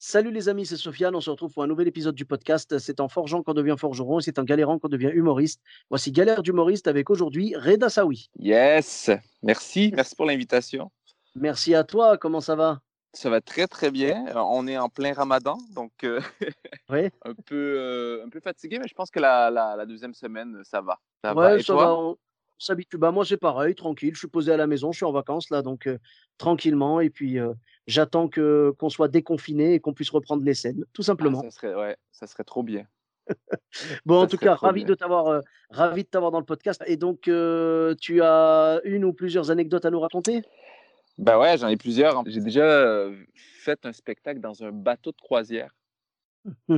Salut les amis, c'est Sofiane. On se retrouve pour un nouvel épisode du podcast. C'est en forgeant qu'on devient forgeron, c'est en galérant qu'on devient humoriste. Voici Galère d'humoriste avec aujourd'hui Reda Saoui. Yes, merci, merci pour l'invitation. Merci à toi, comment ça va? Ça va très très bien. Euh, On est en plein ramadan, donc euh, Oui, un, peu, euh, un peu fatigué, mais je pense que la, la- la deuxième semaine, ça va. Ça va. ouais, Et ça toi? va. On s'habitue. Bah, moi, c'est pareil, tranquille. Je suis posé à la maison, je suis en vacances là, donc euh, tranquillement. Et puis, j'attends que qu'on soit déconfiné et qu'on puisse reprendre les scènes, tout Ah, simplement. ça, serait, ouais, ça serait trop bien. Bon, en tout cas, ravi bien. de t'avoir, euh, ravi de t'avoir dans le podcast. Et donc, euh, tu as une ou plusieurs anecdotes à nous raconter? Ben ouais, j'en ai plusieurs. J'ai déjà euh, fait un spectacle dans un bateau de croisière.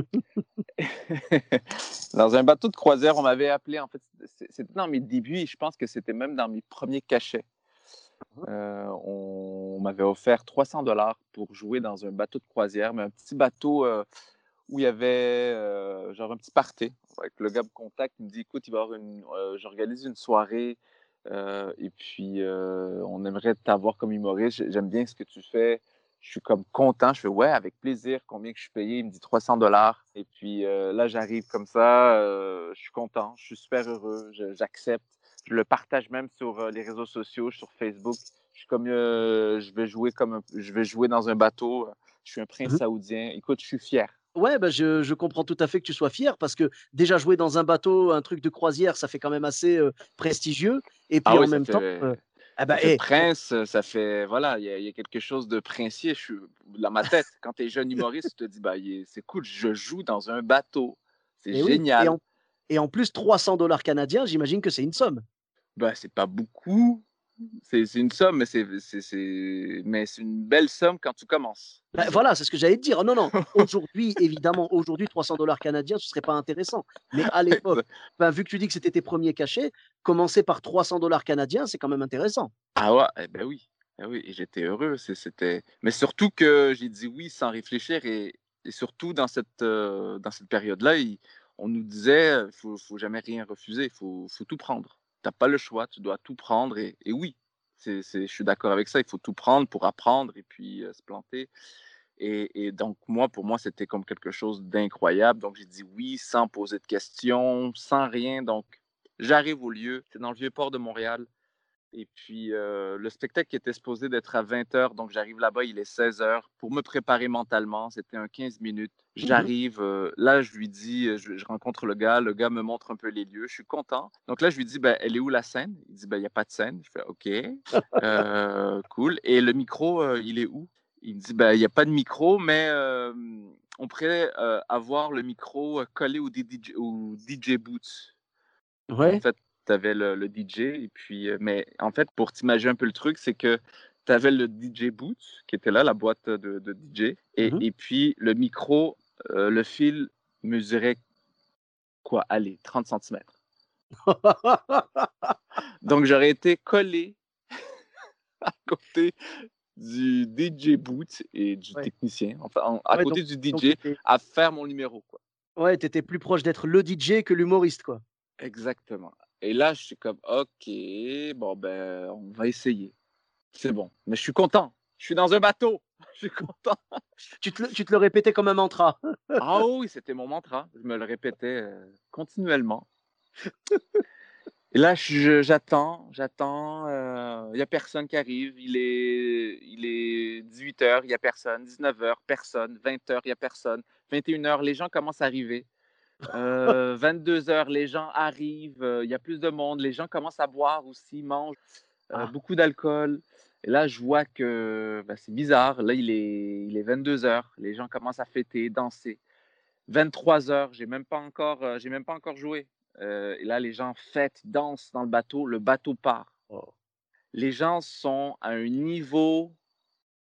dans un bateau de croisière, on m'avait appelé, en fait, c'était dans mes débuts et je pense que c'était même dans mes premiers cachets. Euh, on m'avait offert 300 dollars pour jouer dans un bateau de croisière, mais un petit bateau euh, où il y avait euh, genre un petit party. Avec le gars me contacte, il me dit écoute, avoir une, j'organise une soirée et puis on aimerait t'avoir comme humoriste. J'ai- J'aime bien ce que tu fais. Je suis comme content. Je fais ouais, avec plaisir. Combien que je suis payé Il me dit 300 dollars. Et puis là, j'arrive comme ça. je suis content. Je suis super heureux. J'accepte. Je le partage même sur euh, les réseaux sociaux, sur Facebook. Je suis comme, euh, je vais jouer comme, un- je vais jouer dans un bateau. Je suis un prince Mhm. saoudien. Écoute, je suis fier. Ouais, bah, je, je comprends tout à fait que tu sois fier parce que déjà jouer dans un bateau, un truc de croisière, ça fait quand même assez euh, prestigieux. Et puis Ah en oui, ça même temps, euh, ah Ça bah, eh, prince, ça fait, voilà, il y, a- il y a quelque chose de princier. Je suis dans ma tête. Quand tu es jeune humoriste, tu te dis, bah, c'est cool, je joue dans un bateau. C'est eh oui. Et en, plus, 300 dollars canadiens, j'imagine que c'est une somme. Ben, c'est pas beaucoup. C'est une somme, mais c'est mais une belle somme quand tu commences. Bah, voilà, c'est ce que j'allais te dire. Non, non, aujourd'hui, évidemment, aujourd'hui, 300 dollars canadiens, ce serait pas intéressant. Mais à l'époque, bah, vu que tu dis que c'était tes premiers cachets, commencer par 300 dollars canadiens, c'est quand même intéressant. Ah ouais, eh ben oui. Eh oui, et j'étais heureux. C'était... Mais surtout que j'ai dit oui sans réfléchir et, et surtout dans cette, euh, dans cette période-là, il- on nous disait il faut, faut jamais rien refuser, il faut, tout prendre. Tu n'as pas le choix, tu dois tout prendre. Et, oui, c'est, c'est- je suis d'accord avec ça, il faut tout prendre pour apprendre et puis se planter. Et, et donc, moi, pour moi, c'était comme quelque chose d'incroyable. Donc, j'ai dit oui sans poser de questions, sans rien. Donc, j'arrive au lieu. C'est dans le vieux port de Montréal. Et puis, euh, le spectacle était supposé d'être à 20h. Donc, j'arrive là-bas, il est 16h. Pour me préparer mentalement, c'était un 15 minutes. J'arrive, euh, là, je lui dis, euh, je, je rencontre le gars. Le gars me montre un peu les lieux. Je suis content. Donc là, je lui dis, ben, elle est où la scène? Il dit, ben, il n'y a pas de scène. Je fais, OK, Euh, cool. Et le micro, il est où? Il me dit, ben, il n'y a pas de micro, mais on pourrait avoir le micro collé au DJ, au DJ Boots. Ouais. En fait, tu avais le, le DJ, et puis, euh, mais en fait, pour t'imaginer un peu le truc, c'est que tu avais le DJ Boots qui était là, la boîte de, de DJ, et, Mhm. et puis le micro, euh, le fil mesurait quoi? Allez, 30 cm. Donc, j'aurais été collé à côté du DJ Boots et du Ouais. technicien, enfin, en- à Ouais, côté donc- du DJ, à faire mon numéro, quoi. ouais, t'étais plus proche d'être le DJ que l'humoriste, quoi. Exactement. Et là, je suis comme, OK, bon, ben, on va essayer. C'est bon. Mais je suis content. Je suis dans un bateau. Je suis content. Tu te, le- tu te le répétais comme un mantra. Ah oui, c'était mon mantra. Je me le répétais euh, continuellement. Et là, j'attends, j'attends. Il n'y a personne qui arrive. Il est, il est 18h, il n'y a personne. 19h, personne. 20h, il n'y a personne. 21h, les gens commencent à arriver. Euh, 22h, les gens arrivent. euh, Il y a plus de monde. Les gens commencent à boire aussi, mangent. euh, Ah. Beaucoup d'alcool. Et là, je vois que ben, c'est bizarre. Là, il est, il est 22h. Les gens commencent à fêter, danser. 23h, j'ai même pas encore, j'ai même pas encore joué. Et là, les gens fêtent, dansent dans le bateau. Le bateau part. Oh. Les gens sont à un niveau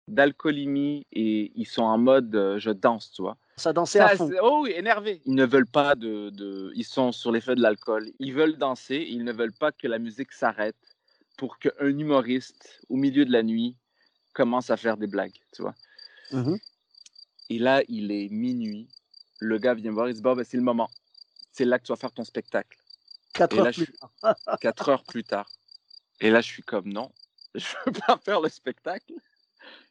d'alcoolémie et ils sont en mode euh, je danse, tu vois. Ça dansait à fond. Oh oui, énervé. Ils ne veulent pas de, de Ils sont sur l'effet de l'alcool. Ils veulent danser. Ils ne veulent pas que la musique s'arrête pour qu'un humoriste, au milieu de la nuit, commence à faire des blagues, tu vois. Mmh et là, il est minuit. Le gars vient me voir, il dit Bon, ben, c'est le moment. C'est là que tu vas faire ton spectacle. Quatre Et heures là, plus. Quatre heures plus tard. Et là, je suis comme Non, je ne peux pas faire le spectacle.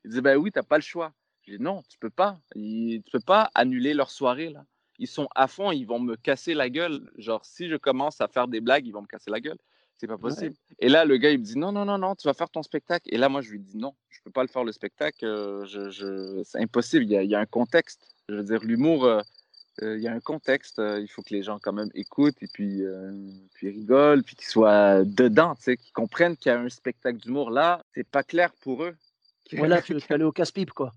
Il dit Ben oui, tu n'as pas le choix. Je dis Non, tu peux pas. Tu peux pas annuler leur soirée, là. Ils sont à fond, ils vont me casser la gueule. Genre, si je commence à faire des blagues, ils vont me casser la gueule. C'est pas possible. Et là, le gars, il me dit non, non, non, non, tu vas faire ton spectacle. Et là, moi, je lui dis non, je peux pas le faire le spectacle. euh, je, je- C'est impossible. Il y, a, il y a un contexte. Je veux dire, l'humour, euh, euh, il y a un contexte. euh, il faut que les gens quand même écoutent et puis, euh, puis rigolent, puis qu'ils soient dedans, qu'ils comprennent qu'il y a un spectacle d'humour. Là, c'est pas clair pour eux. Voilà, tu tu allais au casse-pipe, quoi.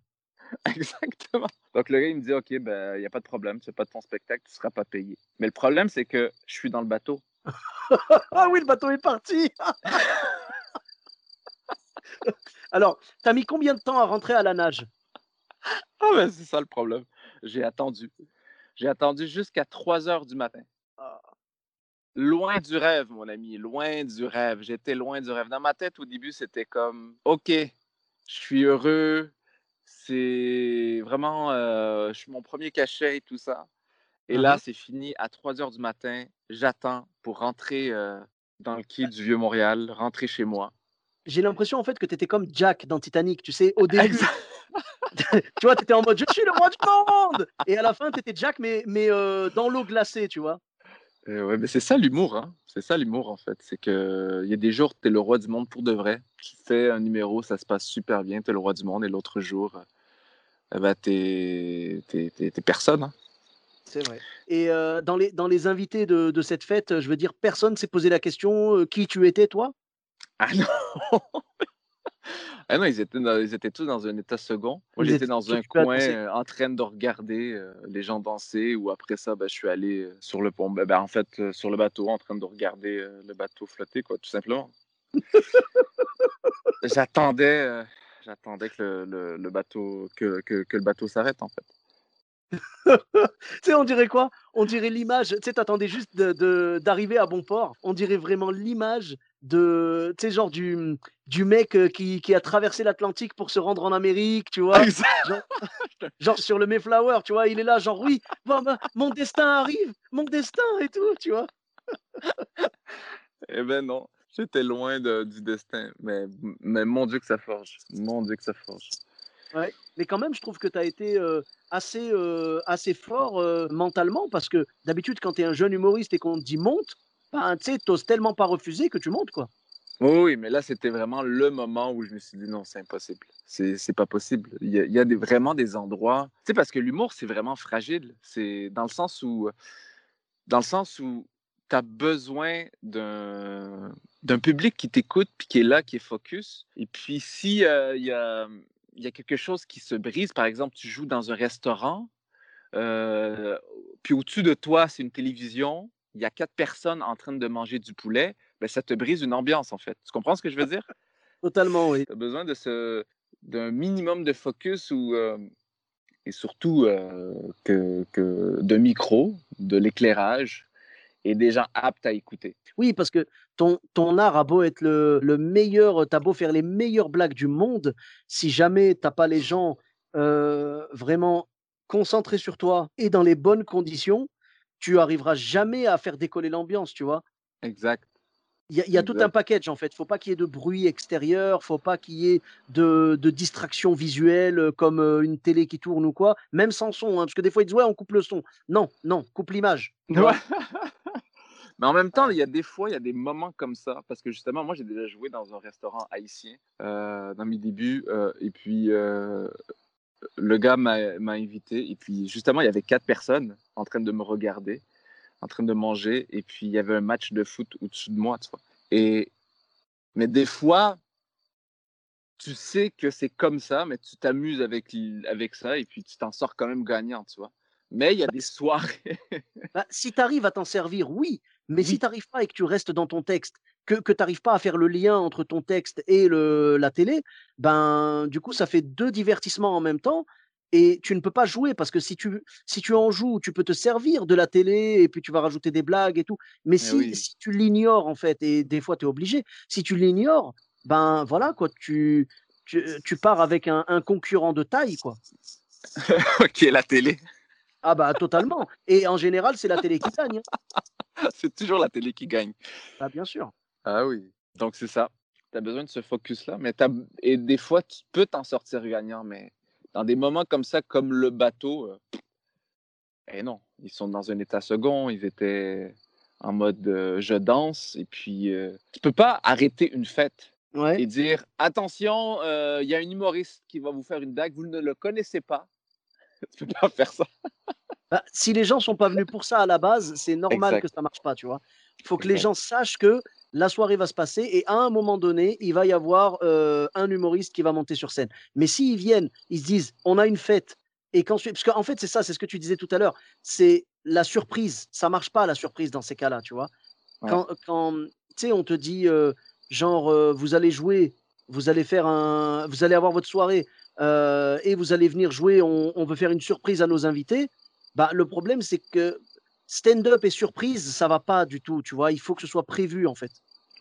Exactement. Donc le gars, il me dit, OK, ben, il n'y a pas de problème, tu fais pas de ton spectacle, tu ne seras pas payé. Mais le problème, c'est que je suis dans le bateau. Ah oui, le bateau est parti. Alors, t'as mis combien de temps à rentrer à la nage? Ah, ben, c'est ça le problème. J'ai attendu. J'ai attendu jusqu'à 3 heures du matin. Ah. Loin du rêve, mon ami, loin du rêve. J'étais loin du rêve. Dans ma tête, au début, c'était comme, OK, je suis heureux. C'est vraiment, euh, je suis mon premier cachet et tout ça. Et là, c'est fini à 3 heures du matin. J'attends pour rentrer euh, dans le quai du Vieux-Montréal, rentrer chez moi. J'ai l'impression en fait que tu étais comme Jack dans Titanic, tu sais, au début. Tu vois, tu étais en mode je suis le roi du monde Et à la fin, tu étais Jack, mais, mais euh, dans l'eau glacée, tu vois. Euh, ouais, mais c'est ça l'humour, hein. C'est ça l'humour, en fait. C'est que il y a des jours, tu es le roi du monde pour de vrai. Tu fais un numéro, ça se passe super bien, tu es le roi du monde, et l'autre jour, euh, t'es- t'es- t'es personne. hein. C'est vrai. Et euh, dans, les, dans les invités de, de cette fête, je veux dire, personne s'est posé la question euh, qui tu étais, toi? Ah non! Ah non, ils étaient, dans- ils étaient tous dans un état second. Moi, j'étais dans un coin euh, en train de regarder euh, les gens danser, ou après ça, ben, je suis allé euh, sur le pont. Ben, ben, en fait, euh, sur le bateau, en train de regarder le bateau flotter, quoi, tout simplement. J'attendais, j'attendais que le, le- le bateau, que, que- que le bateau s'arrête, en fait. Tu sais, on dirait quoi? On dirait l'image, tu sais, t'attendais juste de- de- d'arriver à bon port. On dirait vraiment l'image de, tu sais, genre du, du mec euh, qui, qui a traversé l'Atlantique pour se rendre en Amérique, tu vois. Genre sur le Mayflower, tu vois, il est là, genre oui, bon, mon destin arrive, mon destin et tout, tu vois. Eh ben non, j'étais loin de- du destin, mais, mais mon Dieu que ça forge, mon Dieu que ça forge. Mais quand même, je trouve que tu as été euh, assez, euh, assez fort euh, mentalement parce que d'habitude, quand tu es un jeune humoriste et qu'on te dit monte, ben, tu t'oses tellement pas refuser que tu montes, quoi. Oui, mais là, c'était vraiment le moment où je me suis dit non, c'est impossible. C'est pas possible. Il y a, vraiment des endroits. Tu sais, parce que l'humour, c'est vraiment fragile. C'est dans le sens où, dans le sens où tu as besoin d'un public qui t'écoute, puis qui est là, qui est focus. Et puis, si euh, y a quelque chose qui se brise, par exemple, tu joues dans un restaurant, euh, puis au-dessus de toi, c'est une télévision, il y a quatre personnes en train de manger du poulet, ben, ça te brise une ambiance, en fait. Tu comprends ce que je veux dire? Totalement, oui. Tu as besoin de ce, d'un minimum de focus ou, euh, et surtout euh, que, que de micro, de l'éclairage et des gens aptes à écouter. Oui, parce que ton, ton art a beau être le, le meilleur, t'as beau faire les meilleures blagues du monde, si jamais t'as pas les gens euh, vraiment concentrés sur toi et dans les bonnes conditions, tu arriveras jamais à faire décoller l'ambiance, tu vois? Exact. Il y a, il y a tout un package en fait. Faut pas qu'il y ait de bruit extérieur, faut pas qu'il y ait de, de distraction visuelle euh, comme euh, une télé qui tourne ou quoi, même sans son. hein, parce que des fois ils disent ouais on coupe le son. Non, non, coupe l'image. Mais en même temps, il y a des fois, il y a des moments comme ça, parce que justement, moi, j'ai déjà joué dans un restaurant haïtien euh, dans mes débuts, euh, et puis euh, le gars m'a invité, et puis justement, il y avait quatre personnes en train de me regarder, en train de manger, et puis il y avait un match de foot au-dessus de moi, tu vois. Et mais des fois, tu sais que c'est comme ça, mais tu t'amuses avec, avec ça, et puis tu t'en sors quand même gagnant, tu vois. Mais il y a des soirées. Bah, si tu arrives à t'en servir, oui. Mais si tu n'arrives pas et que tu restes dans ton texte que, que tu n'arrives pas à faire le lien entre ton texte et le, la télé, ben du coup ça fait deux divertissements en même temps et tu ne peux pas jouer parce que si tu, si tu en joues, tu peux te servir de la télé et puis tu vas rajouter des blagues et tout. Mais si, si tu l'ignores en fait, et des fois tu es obligé, si tu l'ignores, ben voilà quoi, tu, tu, pars avec un, un, concurrent de taille quoi. ok, la télé. Ah bah totalement. Et en général, c'est la télé qui gagne. Hein. c'est toujours la télé qui gagne. Ah bien sûr. Ah oui. Donc c'est ça. Tu as besoin de ce focus-là. Mais Et des fois, tu peux t'en sortir gagnant, mais dans des moments comme ça, comme le bateau, euh... eh non, ils sont dans un état second, ils étaient en mode euh, je danse, et puis euh... tu peux pas arrêter une fête et dire attention, euh, il y a un humoriste qui va vous faire une dague, vous ne le connaissez pas, tu peux pas faire ça. Bah, si les gens sont pas venus pour ça à la base, c'est normal que ça marche pas, tu vois. Il faut que les gens sachent que la soirée va se passer et à un moment donné, il va y avoir euh, un humoriste qui va monter sur scène. Mais s'ils viennent, ils se disent, on a une fête, et qu'ensuite, parce qu'en fait, c'est ça, c'est ce que tu disais tout à l'heure, c'est la surprise. Ça marche pas la surprise dans ces cas-là, tu vois. Quand, quand tu sais, on te dit, euh, genre, euh, vous allez jouer, vous allez faire un, vous allez avoir votre soirée et vous allez venir jouer, on, on veut faire une surprise à nos invités. Bah, le problème, c'est que stand-up et surprise, ça va pas du tout, tu vois. Il faut que ce soit prévu, en fait.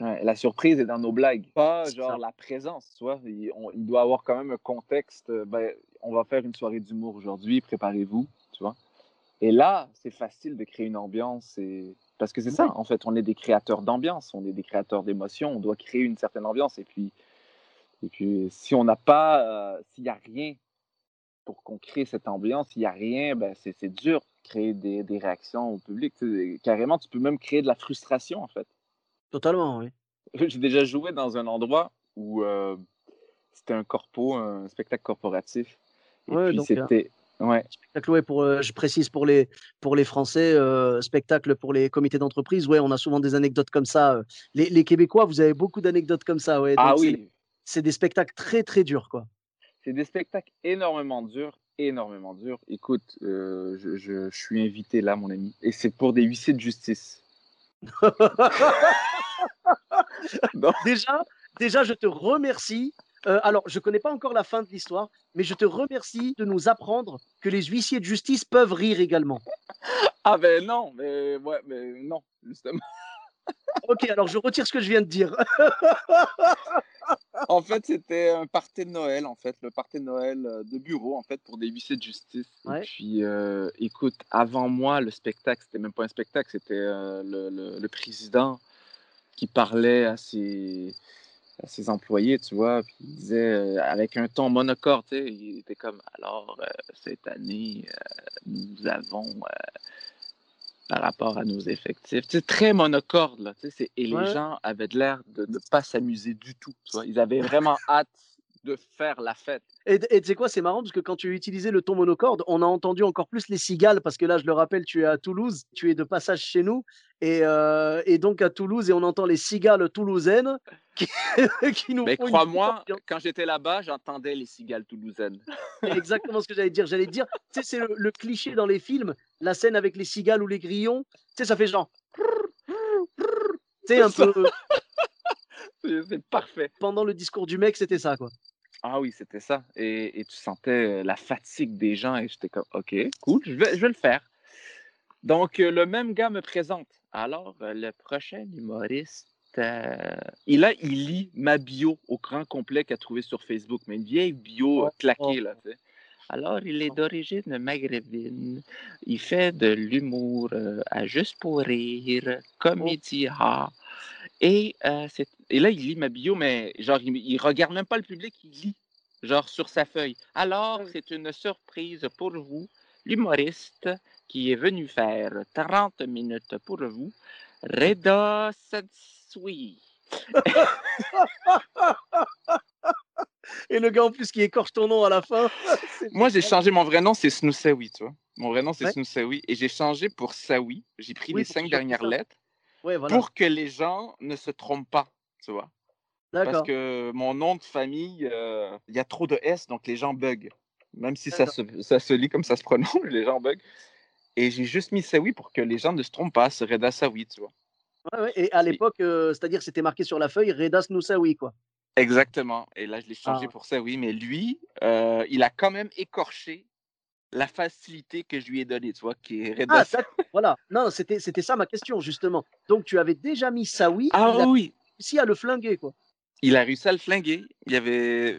la surprise est dans nos blagues, pas genre la présence, tu vois. Il, doit avoir quand même un contexte. Euh, ben, on va faire une soirée d'humour aujourd'hui, préparez-vous, tu vois. Et là, c'est facile de créer une ambiance. Et... Parce que c'est ça, en fait, on est des créateurs d'ambiance, on est des créateurs d'émotions, on doit créer une certaine ambiance. Et puis, et puis si on n'a pas, euh, s'il n'y a rien pour qu'on crée cette ambiance, s'il n'y a rien, ben c'est dur créer des, des, réactions au public. carrément, tu peux même créer de la frustration, en fait. Totalement, oui. J'ai déjà joué dans un endroit où euh, c'était un corpo, un spectacle corporatif. Et puis c'était. Ouais. Spectacle, ouais, pour, euh, je précise pour les, pour les Français, euh, spectacle pour les comités d'entreprise. Ouais, on a souvent des anecdotes comme ça. Les, les Québécois, vous avez beaucoup d'anecdotes comme ça. Ouais, ah oui. C'est des spectacles très, très durs, quoi. C'est des spectacles énormément durs énormément dur. Écoute, euh, je, je, suis invité là, mon ami, et c'est pour des huissiers de justice. déjà, déjà, je te remercie. Euh, alors, je ne connais pas encore la fin de l'histoire, mais je te remercie de nous apprendre que les huissiers de justice peuvent rire également. Ah ben non, mais, ouais, mais non, justement. Ok, alors je retire ce que je viens de dire. en fait, c'était un party de Noël, en fait, le party de Noël euh, de bureau, en fait, pour des huissiers de justice. Et puis, euh, écoute, avant moi, le spectacle, c'était même pas un spectacle, c'était euh, le, le, président qui parlait à ses, à ses employés, tu vois, puis il disait, avec un ton monocorde, tu sais, il était comme, alors, cette année, nous avons par rapport à nos effectifs. C'est très monocorde, là, et les gens avaient l'air de ne pas s'amuser du tout. Ils avaient vraiment hâte de faire la fête. Et tu sais quoi, c'est marrant parce que quand tu as utilisé le ton monocorde, on a entendu encore plus les cigales parce que là, je le rappelle, tu es à Toulouse, tu es de passage chez nous et, euh, et donc à Toulouse et on entend les cigales toulousaines qui, qui nous Mais crois-moi, quand j'étais là-bas, j'entendais les cigales toulousaines. exactement ce que j'allais dire. J'allais dire, tu sais, c'est le, cliché dans les films, la scène avec les cigales ou les grillons, tu sais, ça fait genre. Tu sais, un peu. c'est parfait. Pendant le discours du mec, c'était ça, quoi. Ah oui, c'était ça. Et, tu sentais la fatigue des gens et j'étais comme, OK, cool, je vais, je vais le faire. Donc, le même gars me présente. Alors, le prochain humoriste, il, a, il lit ma bio au grand complet qu'il a trouvé sur Facebook, mais une vieille bio claquée, là, tu sais. Alors, il est d'origine maghrébine. Il fait de l'humour à juste pour rire, comédie. Et, euh, et là, il lit ma bio, mais genre, il, il regarde même pas le public, il lit, genre, sur sa feuille. Alors, c'est une surprise pour vous, l'humoriste qui est venu faire 30 minutes pour vous, Reda Sadsui. Et le gars en plus qui écorche ton nom à la fin. Moi, j'ai changé mon vrai nom, c'est Snoosawi, tu vois. Mon vrai nom, c'est ouais. Et j'ai changé pour Sawi. J'ai pris les cinq dernières lettres pour que les gens ne se trompent pas, tu vois? Parce que mon nom de famille, euh, il y a trop de S, donc les gens bug. Même si ça se, ça se, lit comme ça se prononce, les gens bug. Et j'ai juste mis Sawi pour que les gens ne se trompent pas, ce Reda Sawi, tu vois. Ouais, ouais, et à l'époque, euh, c'est-à-dire c'était marqué sur la feuille Redas Noussaoui, quoi. Exactement. Et là, je l'ai changé Ah. pour oui. Mais lui, euh, il a quand même écorché la facilité que je lui ai donnée, tu vois, qui est Ah, voilà. Non, c'était c'était ça ma question, justement. Donc, tu avais déjà mis Saoui, Ah il a oui, réussi à le flinguer, quoi. il a réussi à le flinguer. Il avait,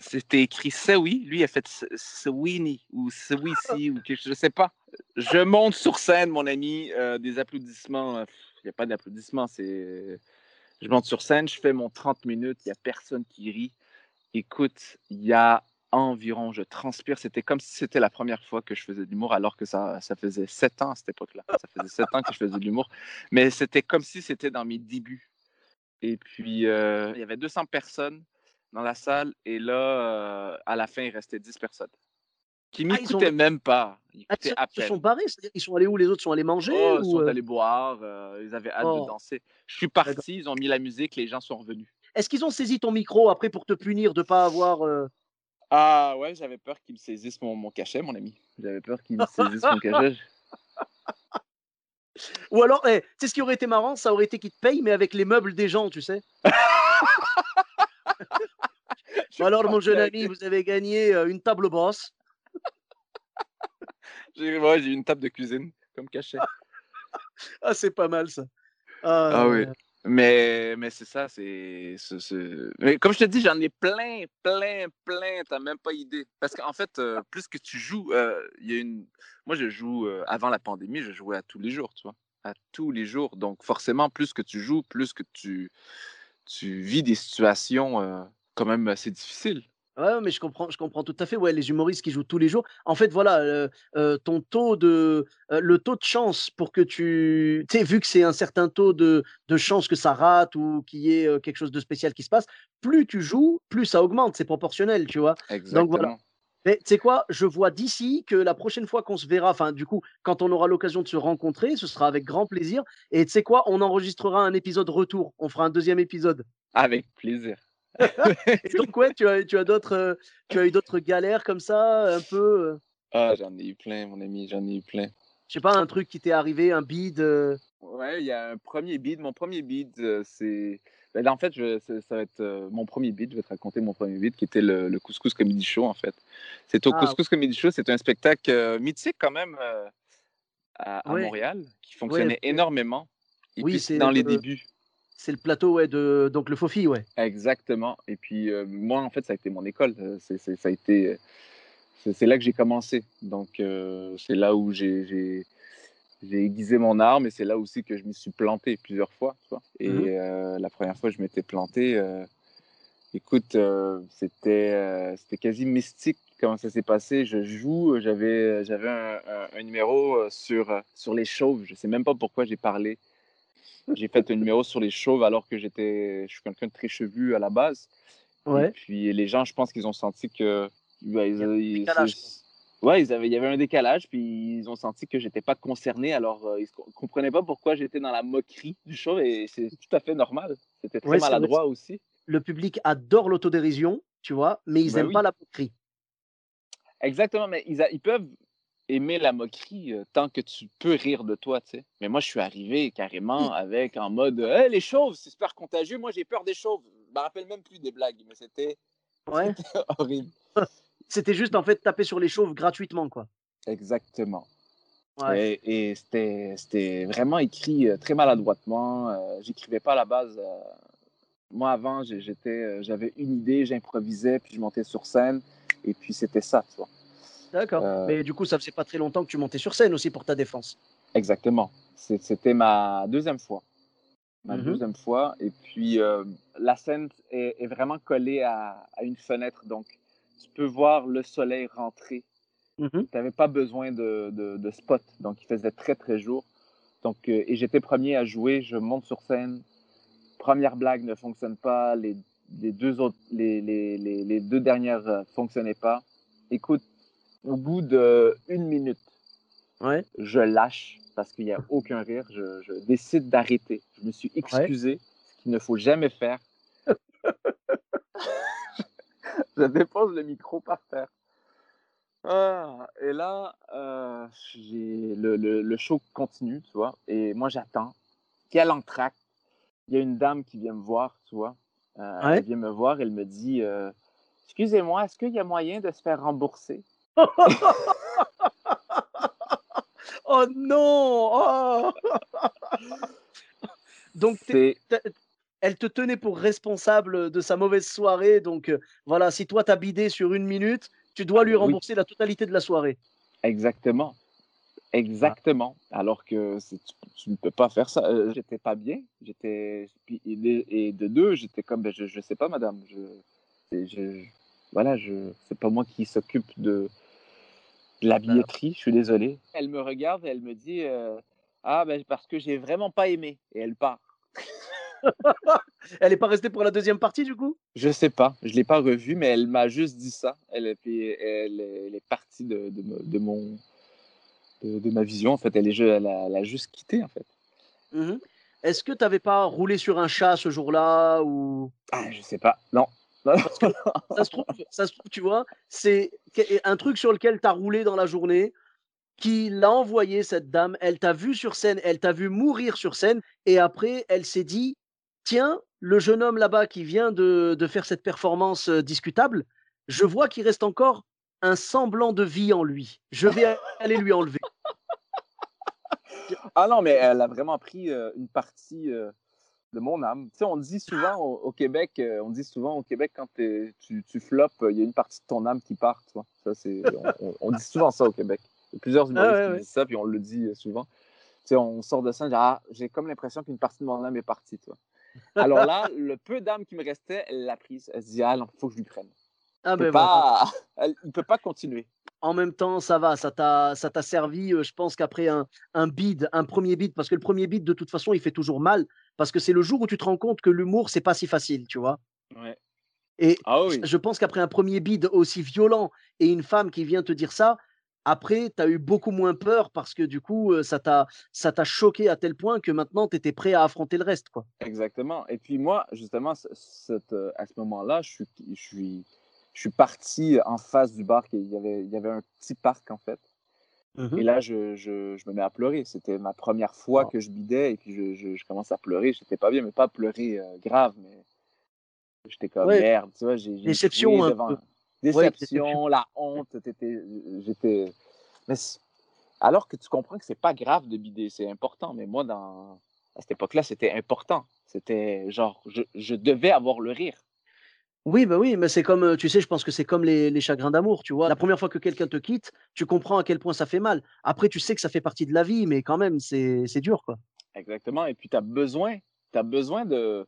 c'était écrit Sawi. Lui, il a fait Sawini ou Sawisi ou quelque chose, je sais pas. Je monte sur scène, mon ami, euh, des applaudissements. euh, Il n'y a pas d'applaudissements, c'est. Je monte sur scène, je fais mon 30 minutes, il n'y a personne qui rit. Écoute, il y a environ, je transpire, c'était comme si c'était la première fois que je faisais de l'humour, alors que ça, ça faisait sept ans à cette époque-là. Ça faisait sept ans que je faisais de l'humour. Mais c'était comme si c'était dans mes débuts. Et puis, euh, il y avait 200 personnes dans la salle, et là, euh, à la fin, il restait 10 personnes. Qui Ah, m'écoutaient ont- même pas. Ils Ah, à ils se sont barrés, ils sont allés où Les autres sont allés manger Oh, ils sont euh, allés boire, euh, ils avaient hâte Oh. de danser. Je suis parti, ils ont mis la musique, les gens sont revenus. Est-ce qu'ils ont saisi ton micro après pour te punir de pas avoir Ah ouais, j'avais peur qu'ils me saisissent mon, mon cachet, mon ami. J'avais peur qu'ils me saisissent mon cachet. Ou alors, eh, tu sais ce qui aurait été marrant, ça aurait été qu'ils te payent, mais avec les meubles des gens, tu sais. Je alors, mon jeune ami, vous avez gagné euh, une table basse. J'ai ouais, une table de cuisine comme cachet. Ah, c'est pas mal ça. Ah oui. Mais, mais c'est ça, c'est. mais Comme je te dis, j'en ai plein, plein, plein, t'as même pas idée. Parce qu'en fait, euh, plus que tu joues, euh, il y a une. Moi, je joue euh, avant la pandémie, je jouais à tous les jours, tu vois. À tous les jours. Donc, forcément, plus que tu joues, plus que tu, tu vis des situations quand même assez difficiles. Ouais, mais je comprends, je comprends tout à fait. Ouais, les humoristes qui jouent tous les jours. En fait, voilà, euh, euh, ton taux de, euh, le taux de chance pour que tu, tu sais, vu que c'est un certain taux de, de chance que ça rate ou qu'il y ait quelque chose de spécial qui se passe, plus tu joues, plus ça augmente. C'est proportionnel, tu vois. Exactement. voilà. Mais tu sais quoi, je vois d'ici que la prochaine fois qu'on se verra, enfin, du coup, quand on aura l'occasion de se rencontrer, ce sera avec grand plaisir. Et tu sais quoi, on enregistrera un épisode retour. On fera un deuxième épisode. Avec plaisir. Et donc, ouais, tu as, tu as d'autres, euh, tu as eu d'autres galères comme ça, un peu. euh, Ah, j'en ai eu plein, mon ami, j'en ai eu plein. je sais pas, un truc qui t'est arrivé, un bid. euh, Ouais, il y a un premier bid. Mon premier bid, euh, c'est. ben, en fait, je- ça, ça va être euh, mon premier bid. Je vais te raconter mon premier bid qui était le, le Couscous Comedy Show, en fait. C'est au Ah, Couscous Comedy Show. C'est un spectacle euh, mythique, quand même, euh, à, à Ouais. Montréal, qui fonctionnait ouais. énormément. Et Oui, puis, c'est dans les le- débuts. C'est le plateau, ouais, de donc le Fofi, ouais. Exactement. Et puis, euh, moi, en fait, ça a été mon école. Euh, C'est, c'est- ça a été. euh, C'est, c'est là que j'ai commencé. Donc, euh, c'est là où j'ai, j'ai, j'ai aiguisé mon arme et c'est là aussi que je me suis planté plusieurs fois. Tu vois. Et Mhm. euh, la première fois que je m'étais planté, écoute, c'était, c'était quasi mystique comment ça s'est passé. Je joue, j'avais, j'avais un, un- un numéro sur, sur les chauves. Je sais même pas pourquoi j'ai parlé. J'ai fait un numéro sur les chauves alors que j'étais, je suis quelqu'un de très chevelu à la base. Et puis les gens, je pense qu'ils ont senti que. ben, ils- Il ouais, ils avaient, il y avait un décalage, puis ils ont senti que j'étais pas concerné, alors euh, ils ne comprenaient pas pourquoi j'étais dans la moquerie du show, et c'est tout à fait normal. C'était très Ouais, maladroit aussi. Le public adore l'autodérision, tu vois, mais ils Ben aiment oui. pas la moquerie. Exactement, mais ils, a- ils peuvent aimer la moquerie euh, tant que tu peux rire de toi, tu sais. Mais moi, je suis arrivé carrément avec en mode Hey, les chauves, c'est super contagieux, moi j'ai peur des chauves. Je me rappelle même plus des blagues, mais c'était Ouais. horrible. C'était juste en fait taper sur les chauves gratuitement, quoi. Exactement. Ouais. Et, et c'était vraiment écrit euh, très maladroitement. Euh, J'écrivais pas à la base. euh, Moi, avant, j'avais une idée, j'improvisais, puis je montais sur scène, et puis c'était ça, tu vois. D'accord. Euh, Mais du coup, ça faisait pas très longtemps que tu montais sur scène aussi pour ta défense. Exactement. C'était ma deuxième fois. Ma Mhm. deuxième fois. Et puis, euh, la scène est, est vraiment collée à, à une fenêtre. Donc, tu peux voir le soleil rentrer. Mhm. Tu n'avais pas besoin de, de, de spot. Donc, il faisait très, très jour. Donc, euh, et j'étais premier à jouer. Je monte sur scène. Première blague ne fonctionne pas. Les, les deux, autres, les, les, les, les deux dernières ne fonctionnaient pas. Écoute, au bout d'une minute, Ouais. je lâche parce qu'il n'y a aucun rire. Je, je décide d'arrêter. Je me suis excusé, ce qu'il ne faut jamais faire. je dépose le micro par terre. Ah, et là, euh, le, le, le show continue, tu vois. Et moi, j'attends. Puis à l'entracte, il y a une dame qui vient me voir, tu vois. Euh, elle vient me voir, elle me dit euh, Excusez-moi, est-ce qu'il y a moyen de se faire rembourser Oh non oh! Donc, elle te tenait pour responsable de sa mauvaise soirée. Donc, euh, voilà, si toi, t'as bidé sur une minute, tu dois lui rembourser la totalité de la soirée. Exactement. Exactement. Alors que tu, ne peux pas faire ça. Euh, j'étais pas bien. J'étais et de deux, j'étais comme ben, je, ne sais pas, madame. Je, je voilà, je c'est pas moi qui s'occupe de, la billetterie. Je suis désolé. Elle me regarde et elle me dit euh, ah ben parce que j'ai vraiment pas aimé et elle part. elle n'est pas restée pour la deuxième partie du coup? Je sais pas, je l'ai pas revue, mais elle m'a juste dit ça. Elle, elle, elle est partie de, de, mon de, ma vision. En fait, elle, est, elle, a, juste quitté, en fait. Mmh Est-ce que tu n'avais pas roulé sur un chat ce jour-là ou? Ah, Je sais pas. Non. Ça, se trouve, ça se trouve, tu vois, c'est un truc sur lequel tu as roulé dans la journée qui l'a envoyé, cette dame. Elle t'a vu sur scène, elle t'a vu mourir sur scène, et après, elle s'est dit Tiens, le jeune homme là-bas qui vient de, de, faire cette performance euh, discutable, je vois qu'il reste encore un semblant de vie en lui. Je vais aller lui enlever. Ah non, mais elle a vraiment pris euh, une partie euh, de mon âme. Tu sais, on dit souvent au, Québec, euh, on dit souvent au Québec quand tu, tu floppes, il y a une partie de ton âme qui part. Tu vois? Ça, c'est, on, dit souvent ça au Québec. Il y a plusieurs ah humoristes qui disent ça, puis on le dit souvent. Tu sais, on sort de ça, ah, j'ai comme l'impression qu'une partie de mon âme est partie. Tu vois? Alors là, le peu d'âme qui me restait, elle l'a prise. Elle se dit, ah, il faut que je lui prenne. Ah ben pas... il ne peut pas continuer. En même temps, ça va, ça t'a, ça t'a servi, euh, je pense qu'après un, un bid, un premier bid, parce que le premier bid, de toute façon, il fait toujours mal, parce que c'est le jour où tu te rends compte que l'humour, c'est pas si facile, tu vois? Ouais. Et ah je pense qu'après un premier bid aussi violent et une femme qui vient te dire ça, après, tu as eu beaucoup moins peur parce que du coup, ça t'a, ça t'a choqué à tel point que maintenant, tu étais prêt à affronter le reste. Quoi. Exactement. Et puis moi, justement, cette, à ce moment-là, je suis, je suis je suis parti en face du bar. Il y avait, il y avait un petit parc, en fait. Mmh et là, je, je, je, me mets à pleurer. C'était ma première fois que je bidais et puis je, je, commence à pleurer. J'étais pas bien, mais pas pleurer euh, grave, mais j'étais comme merde. Tu vois, j'ai, déception, devant... déception, la honte. J'étais. Mais alors que tu comprends que c'est pas grave de bider, c'est important. Mais moi, dans... à cette époque-là, c'était important. C'était genre, je, je devais avoir le rire. Oui, bah oui, mais c'est comme, tu sais, je pense que c'est comme les, chagrins d'amour, tu vois. La première fois que quelqu'un te quitte, tu comprends à quel point ça fait mal. Après, tu sais que ça fait partie de la vie, mais quand même, c'est dur, quoi. Exactement. Et puis, tu as besoin, as besoin de,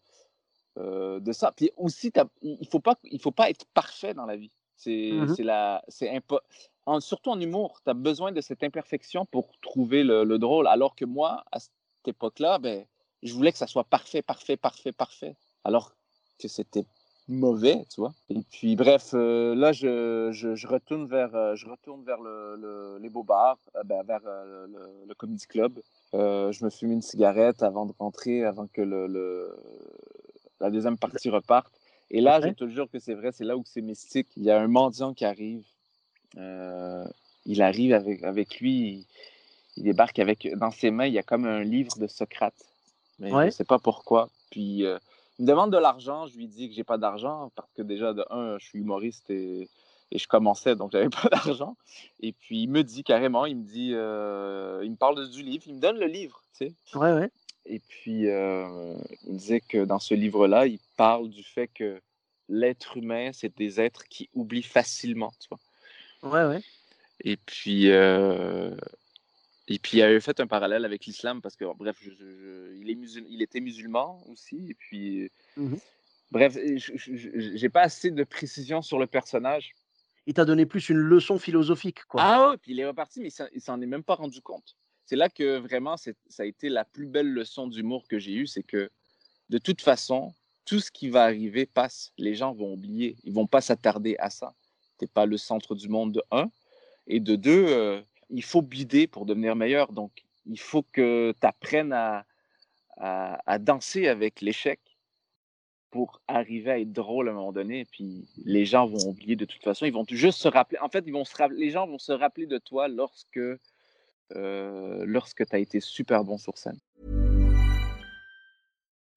de ça. Puis aussi, il ne faut, pas, il faut pas être parfait dans la vie. C'est mmh la, c'est surtout en humour, tu as besoin de cette imperfection pour trouver le, le, drôle. Alors que moi, à cette époque-là, ben, je voulais que ça soit parfait, parfait, parfait, parfait. Alors que c'était mauvais, tu vois. Et puis, bref, euh, là, je, je, retourne vers, euh, je retourne vers le, les beaux bars, euh, ben, vers le, le, Comedy Club. je me fume une cigarette avant de rentrer, avant que le, la deuxième partie reparte. Et là, je te jure que c'est vrai, c'est là où c'est mystique. Il y a un mendiant qui arrive. il arrive avec, avec lui, il, débarque avec, dans ses mains, il y a comme un livre de Socrate. Mais je ne sais pas pourquoi. Puis il me demande de l'argent, je lui dis que j'ai pas d'argent parce que déjà, de un, je suis humoriste et, et je commençais, donc j'avais pas d'argent. Et puis il me dit carrément, il me dit, euh, il me parle du livre, il me donne le livre, tu sais. Ouais, ouais. Et puis euh, il me disait que dans ce livre-là, il parle du fait que l'être humain, c'est des êtres qui oublient facilement, tu vois. Ouais, ouais. Et puis, euh, et puis, il avait fait un parallèle avec l'islam parce que, bref, il, est il était musulman aussi. Et puis, mmh bref, je n'ai pas assez de précision sur le personnage. Il t'a donné plus une leçon philosophique, quoi. Ah oui, puis il est reparti, mais il s'en est même pas rendu compte. C'est là que vraiment, ça a été la plus belle leçon d'humour que j'ai eue, c'est que de toute façon, tout ce qui va arriver passe. Les gens vont oublier. Ils vont pas s'attarder à ça. Tu n'es pas le centre du monde de un. Et de deux, euh, il faut bider pour devenir meilleur. Donc, il faut que tu apprennes à, à, danser avec l'échec pour arriver à être drôle à un moment donné. Puis les gens vont oublier de toute façon. Ils vont juste se rappeler. En fait, ils vont se les gens vont se rappeler de toi lorsque, euh, lorsque tu as été super bon sur scène.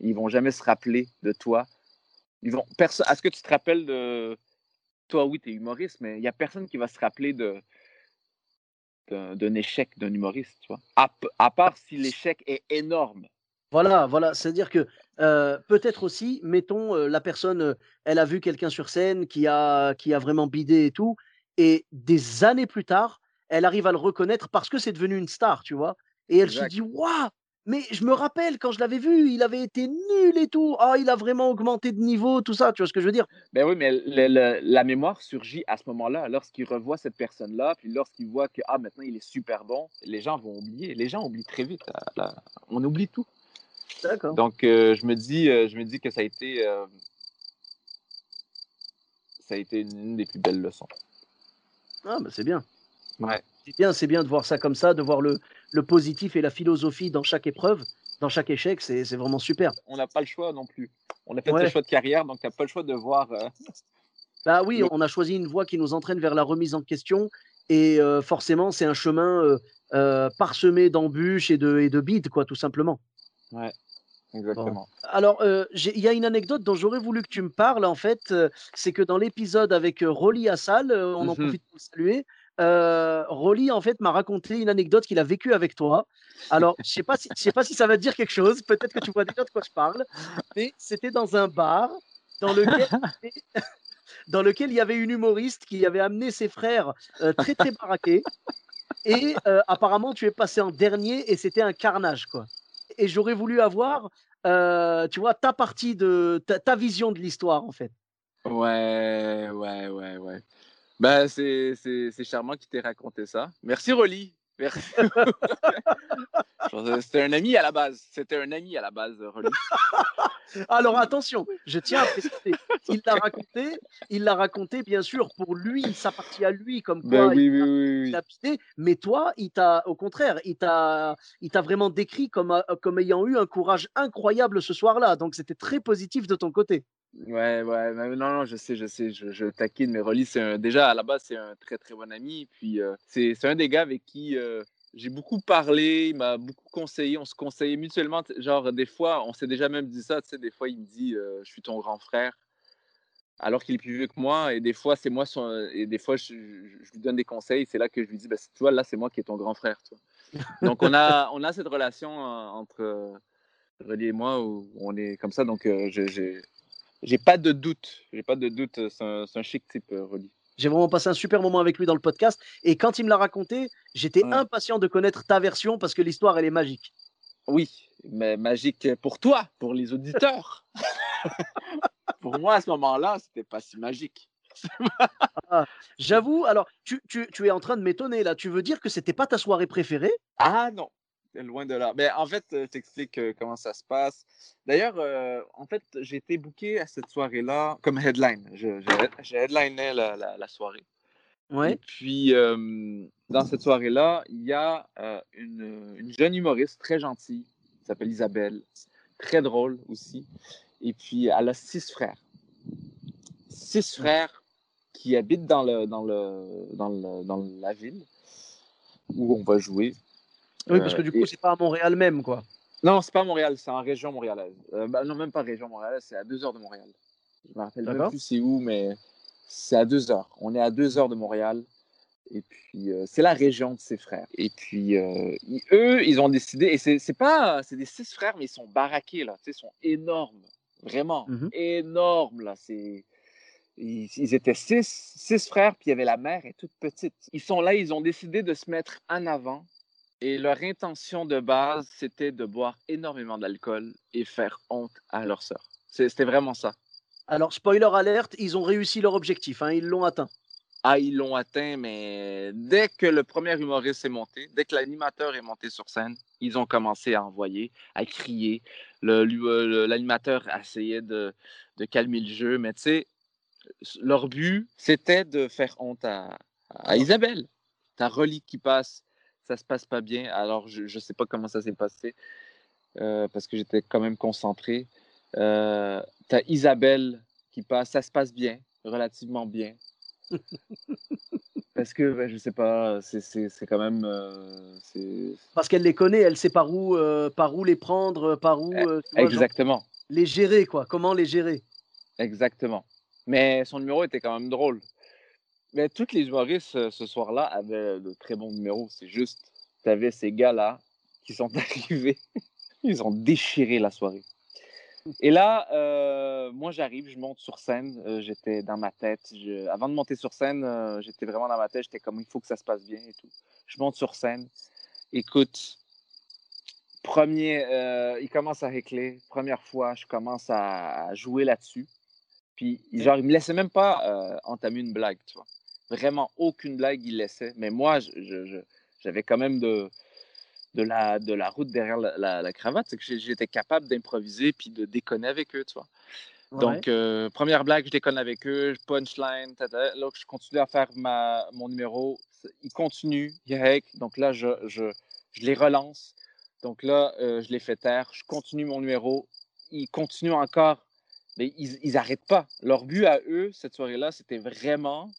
Ils vont jamais se rappeler de toi. Ils vont Est-ce que tu te rappelles de toi Oui, tu es humoriste, mais il y a personne qui va se rappeler de d'un échec d'un humoriste, tu vois? À, à part si l'échec est énorme. Voilà, voilà. C'est-à-dire que euh, peut-être aussi, mettons, euh, la personne, euh, elle a vu quelqu'un sur scène qui a, qui a vraiment bidé et tout, et des années plus tard, elle arrive à le reconnaître parce que c'est devenu une star, tu vois? Et elle Exact. se dit, waouh, mais je me rappelle quand je l'avais vu, il avait été nul et tout. Ah, il a vraiment augmenté de niveau, tout ça. Tu vois ce que je veux dire? Ben oui, mais le- le- la mémoire surgit à ce moment-là, lorsqu'il revoit cette personne-là, puis lorsqu'il voit que ah maintenant il est super bon, les gens vont oublier. Les gens oublient très vite. là, là. On oublie tout. D'accord. Donc euh, je me dis, euh, je me dis que ça a été, euh, ça a été une, une des plus belles leçons. Ah, bah, c'est bien. Ouais. C'est bien, c'est bien de voir ça comme ça, de voir le, le positif et la philosophie dans chaque épreuve, dans chaque échec. C'est vraiment super. On n'a pas le choix non plus. On a fait Ouais. ce choix de carrière, donc tu n'as pas le choix de voir. euh, Bah oui, on a choisi une voie qui nous entraîne vers la remise en question. Et euh, forcément, c'est un chemin euh, parsemé d'embûches et de, et de bides, quoi, tout simplement. Exactement. Alors, il y a une anecdote dont j'aurais voulu que tu me parles, en fait. c'est que dans l'épisode avec Rolly Assal, on en Mhm. profite pour le saluer. Euh, Rolly, en fait, m'a raconté une anecdote qu'il a vécue avec toi. Alors, je sais pas si, je sais pas si ça va te dire quelque chose. Peut-être que tu vois déjà de quoi je parle. Mais c'était dans un bar dans lequel, dans lequel il y avait une humoriste qui avait amené ses frères euh, très très baraqués. Et euh, apparemment, tu es passé en dernier et c'était un carnage, quoi. Et j'aurais voulu avoir, euh, tu vois, ta partie de ta, ta vision de l'histoire, en fait. Ouais, ouais, ouais, Ben, c'est charmant qu'il t'ait raconté ça. Merci, Rolly. Merci. C'était un ami à la base. C'était un ami à la base, Rolly. Alors attention, je tiens à préciser, il l'a raconté, il l'a raconté bien sûr pour lui, sa partie à lui, comme quoi Ben oui, il oui, a- oui, il oui. a pité, mais toi, il t'a, au contraire, il t'a, il t'a vraiment décrit comme, euh, comme ayant eu un courage incroyable ce soir-là. Donc c'était très positif de ton côté. Ouais, ouais, non, non, je sais, je sais, je, je taquine, mais Rolly, c'est déjà à la base, c'est un très, très bon ami. Puis euh, c'est un des gars avec qui euh, j'ai beaucoup parlé, il m'a beaucoup conseillé, on se conseillait mutuellement. Genre, des fois, on s'est déjà même dit ça, tu sais, des fois, il me dit, euh, je suis ton grand frère, alors qu'il est plus vieux que moi, et des fois, c'est moi, son, et des fois, je, lui donne des conseils, c'est là que je lui dis, ben, tu vois, là, c'est moi qui est ton grand frère, tu. Donc, on a, on a cette relation euh, entre Rolly et moi où on est comme ça, donc j'ai. J'ai pas de doute. J'ai pas de doute. C'est un, c'est un chic type, euh, Rolly. J'ai vraiment passé un super moment avec lui dans le podcast. Et quand il me l'a raconté, j'étais Ouais. impatient de connaître ta version parce que l'histoire, elle est magique. Oui, mais magique pour toi, pour les auditeurs. pour moi, à ce moment-là, c'était pas si magique. J'avoue, alors, tu, tu- tu es en train de m'étonner là. Tu veux dire que c'était pas ta soirée préférée? Ah non, loin de là. Mais en fait, euh, je t'explique euh, comment ça se passe. D'ailleurs, euh, en fait, j'ai été booké à cette soirée-là comme headline. Je, je headlinais la, la, la soirée. Et Ouais. puis, euh, dans cette soirée-là, il y a euh, une, une jeune humoriste très gentille, qui s'appelle Isabelle, très drôle aussi. Et puis, elle a six frères. Six frères qui habitent dans, le, dans, le, dans, le, dans la ville où on va jouer. Oui, parce que Euh, du coup, et- c'est pas à Montréal même, quoi. Non, c'est pas à Montréal, c'est en région montréalaise. Euh, bah, non, même pas région montréalaise, c'est à deux heures de Montréal. Je me rappelle même plus c'est où, mais c'est à deux heures. On est à deux heures de Montréal. Et puis, euh, c'est la région de ses frères. Et puis, euh, ils- eux, ils ont décidé, et c'est pas, c'est des six frères, mais ils sont baraqués, là. Tu sais, ils sont énormes. Vraiment, Mhm. énormes, là. C'est. Ils, ils étaient six, six frères, puis il y avait la mère, elle est toute petite. Ils sont là, ils ont décidé de se mettre en avant. Et leur intention de base, c'était de boire énormément d'alcool et faire honte à leur sœur. C'était vraiment ça. Alors, spoiler alerte, ils ont réussi leur objectif, hein, ils l'ont atteint. ah, ils l'ont atteint, mais dès que le premier humoriste est monté, dès que l'animateur est monté sur scène, ils ont commencé à envoyer, à crier. L'animateur essayait de, de, calmer le jeu, mais tu sais, leur but, c'était de faire honte à, à Isabelle. Ta relique qui passe, ça se passe pas bien. Alors, je ne sais pas comment ça s'est passé, euh, parce que j'étais quand même concentré. Euh, tu as Isabelle qui passe, ça se passe bien, relativement bien. Parce que, ben, je sais pas, c'est quand même. Euh, Parce qu'elle les connaît, elle sait par où, euh, par où les prendre, par où. Euh, exactement. les gérer, quoi. Comment les gérer. Exactement. Mais son numéro était quand même drôle. Mais toutes les humoristes ce soir-là avaient de très bons numéros. C'est juste, tu avais ces gars-là qui sont arrivés. Ils ont déchiré la soirée. Et là, euh, moi, j'arrive, je monte sur scène. Euh, j'étais dans ma tête. Avant de monter sur scène, euh, j'étais vraiment dans ma tête. J'étais comme, il faut que ça se passe bien et tout. Je monte sur scène. Écoute, premier, il commence à récler. Première fois, je commence à, jouer là-dessus. Puis, genre, il me laissait même pas entamer une blague, tu vois. Vraiment, aucune blague, il laissait. Mais moi, j'avais quand même de de la, de la route derrière la, cravate, c'est que j'étais capable d'improviser puis de déconner avec eux, tu vois. Donc, euh, première blague, je déconne avec eux, punchline, là, je continue à faire ma, mon numéro. Ils continuent, donc là, je, je, je, les relance. Donc là, euh, je les fais taire, je continue mon numéro. Ils continuent encore, mais ils n'arrêtent pas. Leur but à eux, cette soirée-là, c'était vraiment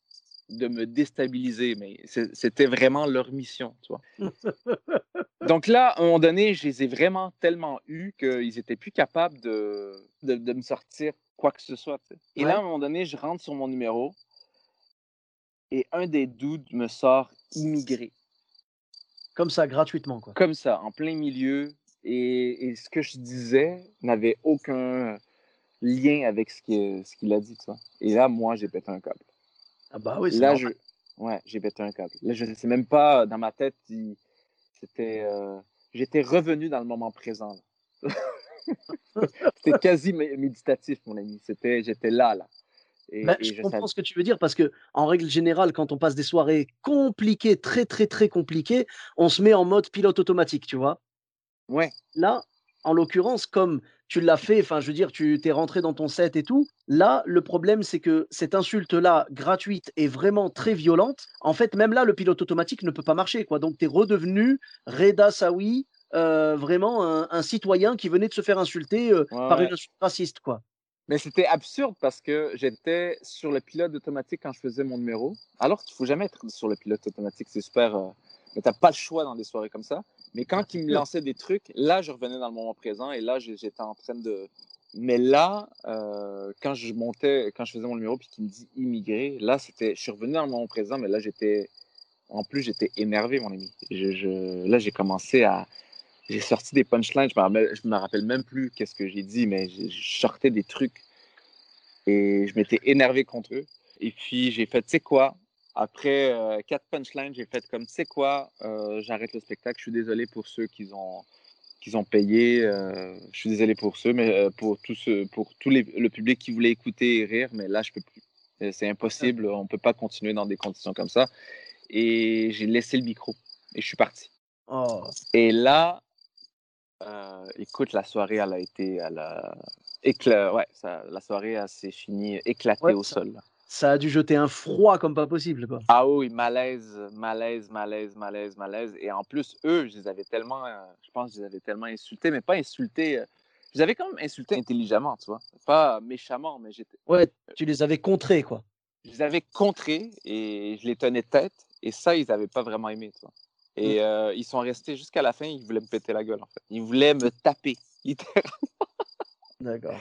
de me déstabiliser, mais c'était vraiment leur mission, tu vois. Donc là, à un moment donné, je les ai vraiment tellement eus qu'ils n'étaient plus capables de, de, me sortir quoi que ce soit. Et là, à un moment donné, je rentre sur mon numéro et un des dudes me sort immigré. Comme ça, gratuitement, quoi. Comme ça, en plein milieu. Et, ce que je disais n'avait aucun lien avec ce qu'il a dit, tu Et là, moi, j'ai pété un câble. Ah bah oui, Là, je... ouais, j'ai pété un câble. Là, je ne sais même pas, dans ma tête, c'était, euh, j'étais revenu dans le moment présent. C'était quasi méditatif, mon ami. C'était, j'étais là, là. Et, je, comprends ce que tu veux dire parce que, en règle générale, quand on passe des soirées compliquées, très très très compliquées, on se met en mode pilote automatique, tu vois. Ouais. Là, en l'occurrence, comme tu l'as fait, enfin, je veux dire, tu t'es rentré dans ton set et tout. Là, le problème, c'est que cette insulte-là, gratuite et vraiment très violente, en fait, même là, le pilote automatique ne peut pas marcher, quoi. Donc, tu es redevenu Reda Sawi, euh, vraiment un, citoyen qui venait de se faire insulter euh, par une insulte raciste, quoi. Mais c'était absurde parce que j'étais sur le pilote automatique quand je faisais mon numéro. Alors qu'il ne faut jamais être sur le pilote automatique, c'est super. Euh, mais tu n'as pas le choix dans des soirées comme ça. Mais quand il me lançait des trucs, là, je revenais dans le moment présent et là, j'étais en train de. Mais là, euh, quand je montais, quand je faisais mon numéro puis qu'il me dit immigré, là, c'était. Je suis revenu dans le moment présent, mais là, j'étais. En plus, j'étais énervé, mon ami. Je, Là, j'ai commencé à. J'ai sorti des punchlines, je me me rappelle même plus qu'est-ce que j'ai dit, mais je sortais des trucs et je m'étais énervé contre eux. Et puis, j'ai fait, tu sais quoi, après euh, quatre punchlines, j'ai fait comme, tu sais quoi, euh, j'arrête le spectacle. Je suis désolé pour ceux qui ont, qui ont payé. Euh, je suis désolé pour ceux, mais pour tous ceux, pour tout le public qui voulait écouter et rire, mais là, je peux plus. C'est impossible. On ne peut pas continuer dans des conditions comme ça. Et j'ai laissé le micro et je suis parti. Oh. Et là, écoute, la soirée, elle a été, elle a éclat, ouais, ça, la soirée, s'est finie éclatée au sol ça a dû jeter un froid comme pas possible. Quoi. Ah oui, malaise, malaise, malaise, malaise, malaise. Et en plus, eux, je les avais tellement, euh, je pense que je les avais tellement insultés, mais pas insultés. Euh, je les avais quand même insultés intelligemment, tu vois. Pas méchamment, mais j'étais. Ouais, tu les avais contrés, quoi. Je les avais contrés et je les tenais tête. Et ça, ils n'avaient pas vraiment aimé, tu vois. Et mmh. euh, ils sont restés jusqu'à la fin, ils voulaient me péter la gueule, en fait. Ils voulaient me taper, littéralement. D'accord.